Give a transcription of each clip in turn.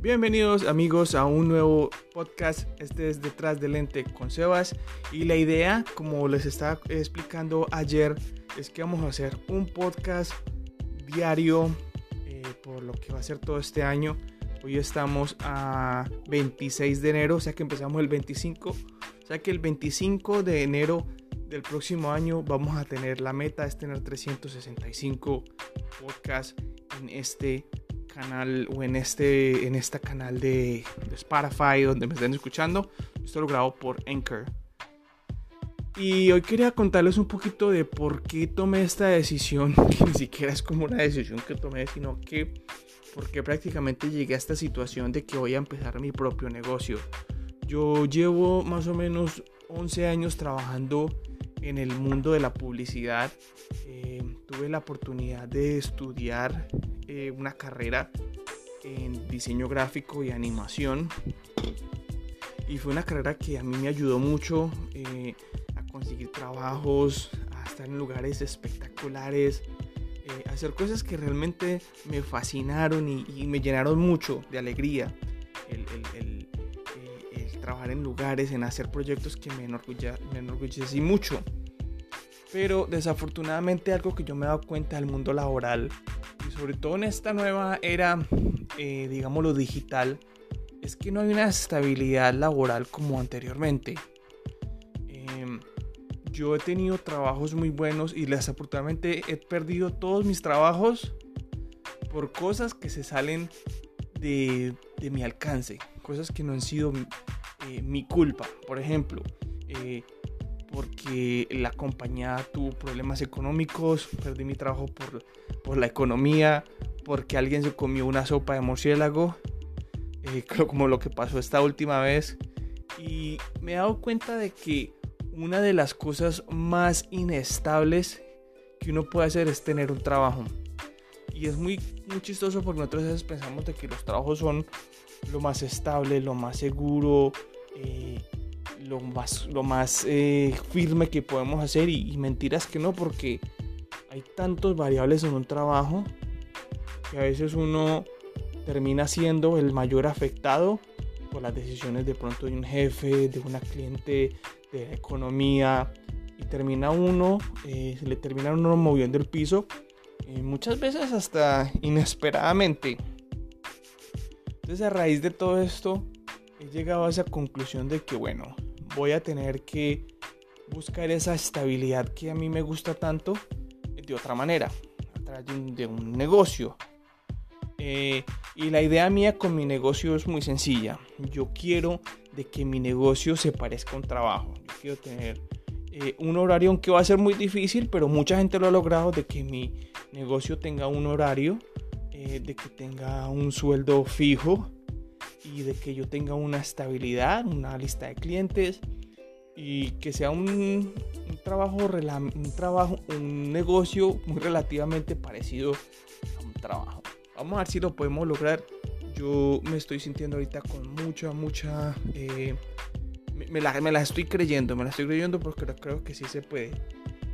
Bienvenidos amigos a un nuevo podcast. Este es Detrás del Lente con Sebas. Y la idea, como les estaba explicando ayer, es que vamos a hacer un podcast diario eh, por lo que va a ser todo este año. Hoy estamos a 26 de enero, o sea que empezamos el 25. O sea que el 25 de enero del próximo año vamos a tener la meta es tener 365 podcasts en este canal o en este en esta canal de, Spotify donde me estén escuchando. Esto lo grabo por Anchor. Y hoy quería contarles un poquito de por qué tomé esta decisión, que ni siquiera es como una decisión que tomé, sino que porque prácticamente llegué a esta situación de que voy a empezar mi propio negocio. Yo llevo más o menos 11 años trabajando en el mundo de la publicidad. Eh, tuve la oportunidad de estudiar eh, una carrera en diseño gráfico y animación. Y fue una carrera que a mí me ayudó mucho eh, a conseguir trabajos, a estar en lugares espectaculares, a hacer cosas que realmente me fascinaron y, me llenaron mucho de alegría. El, trabajar en lugares, en hacer proyectos que me, enorgulle, me enorgullecí mucho. Pero desafortunadamente algo que yo me he dado cuenta del mundo laboral sobre todo en esta nueva era, eh, digamos lo digital, es que no hay una estabilidad laboral como anteriormente. Em, yo he tenido trabajos muy buenos y desafortunadamente he perdido todos mis trabajos por cosas que se salen de, de mi alcance, cosas que no han sido eh, mi culpa. Por ejemplo, eh, porque la compañía tuvo problemas económicos, perdí mi trabajo por, por la economía, porque alguien se comió una sopa de murciélago, eh, como lo que pasó esta última vez. Y me he dado cuenta de que una de las cosas más inestables que uno puede hacer es tener un trabajo. Y es muy, muy chistoso porque nosotros a veces pensamos de que los trabajos son lo más estable, lo más seguro, eh, lo más, lo eh, firme que podemos hacer y, mentiras que no, porque hay tantos variables en un trabajo que a veces uno termina siendo el mayor afectado por las decisiones de pronto de un jefe, de una cliente, de la economía, y termina uno, eh, se le termina uno moviendo el piso, y muchas veces hasta inesperadamente. Entonces a raíz de todo esto, he llegado a esa conclusión de que, bueno, voy a tener que buscar esa estabilidad que a mí me gusta tanto de otra manera, a través de un, negocio. Eh, y la idea mía con mi negocio es muy sencilla. Yo quiero de que mi negocio se parezca a un trabajo. Yo quiero tener eh, un horario, aunque va a ser muy difícil, pero mucha gente lo ha logrado, de que mi negocio tenga un horario, eh, de que tenga un sueldo fijo, y de que yo tenga una estabilidad, una lista de clientes y que sea un, trabajo, un trabajo, un negocio muy relativamente parecido a un trabajo. Vamos a ver si lo podemos lograr. Yo me estoy sintiendo ahorita con mucha, mucha... Eh, me, la, me la estoy creyendo, me la estoy creyendo porque creo que sí se puede.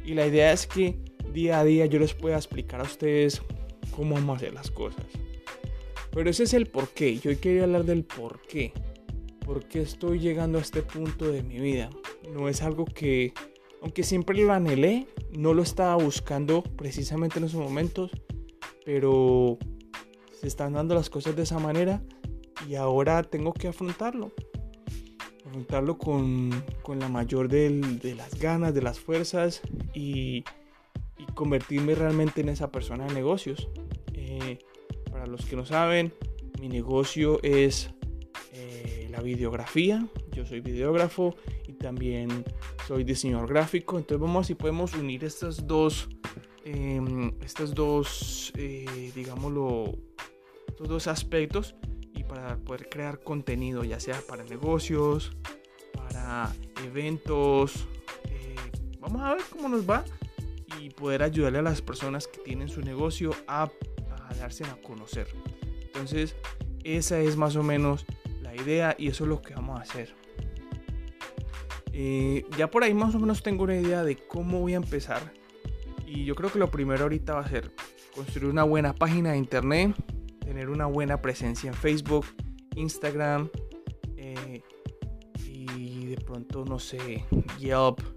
Y la idea es que día a día yo les pueda explicar a ustedes cómo vamos a hacer las cosas. Pero ese es el por qué. Yo hoy quería hablar del por qué. ¿Por qué estoy llegando a este punto de mi vida? No es algo que, aunque siempre lo anhelé, no lo estaba buscando precisamente en esos momentos, pero se están dando las cosas de esa manera y ahora tengo que afrontarlo. Afrontarlo con, con la mayor de las ganas, de las fuerzas y, y, convertirme realmente en esa persona de negocios. Eh, para los que no saben, mi negocio es eh, la videografía. Yo soy videógrafo y también soy diseñador gráfico. Entonces vamos a si podemos unir estas dos, em, estas dos, eh, digámoslo, estos dos aspectos y para poder crear contenido, ya sea para negocios, para eventos. Eh, vamos a ver cómo nos va y poder ayudarle a las personas que tienen su negocio a darse a conocer. Entonces, esa es más o menos la idea y eso es lo que vamos a hacer. Eh, ya por ahí más o menos tengo una idea de cómo voy a empezar. Y yo creo que lo primero ahorita va a ser construir una buena página de internet, tener una buena presencia en Facebook, Instagram eh, y de pronto, no sé, Yelp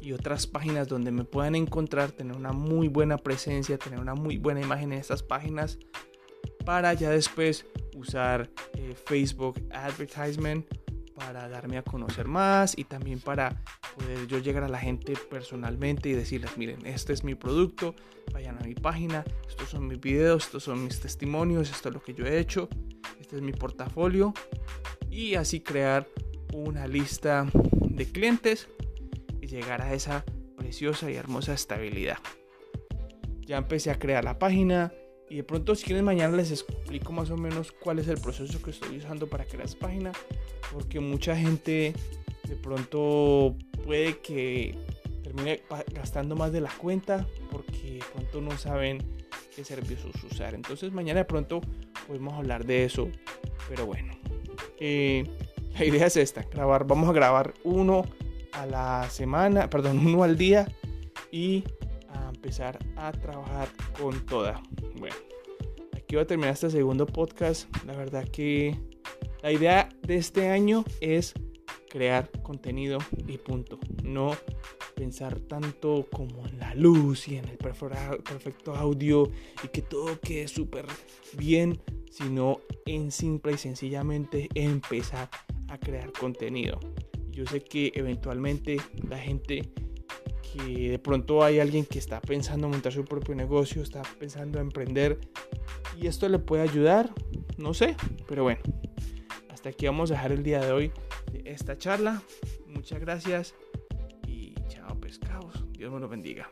y otras páginas donde me puedan encontrar, tener una muy buena presencia, tener una muy buena imagen en estas páginas para ya después usar eh, Facebook Advertisement para darme a conocer más y también para poder yo llegar a la gente personalmente y decirles, miren, este es mi producto, vayan a mi página, estos son mis videos, estos son mis testimonios, esto es lo que yo he hecho, este es mi portafolio y así crear una lista de clientes llegar a esa preciosa y hermosa estabilidad. Ya empecé a crear la página, y de pronto si quieren mañana les explico más o menos cuál es el proceso que estoy usando para crear esta página. Porque mucha gente de pronto puede que termine gastando más de la cuenta porque de pronto no saben qué servicios usar. Entonces mañana de pronto podemos hablar de eso. Pero bueno, eh, la idea es esta, grabar, vamos a grabar uno a la semana, perdón, uno al día y empezar a trabajar con toda. Bueno, aquí voy a terminar este segundo podcast. La verdad que la idea de este año es crear contenido y punto. No pensar tanto como en la luz y en el perfecto audio y que todo quede súper bien, sino en simple y sencillamente empezar a crear contenido. Yo sé que eventualmente la gente que de pronto hay alguien que está pensando en montar su propio negocio, está pensando en emprender y esto le puede ayudar, no sé, pero bueno, hasta aquí vamos a dejar el día de hoy de esta charla. Muchas gracias y chao pescados, Dios me lo bendiga.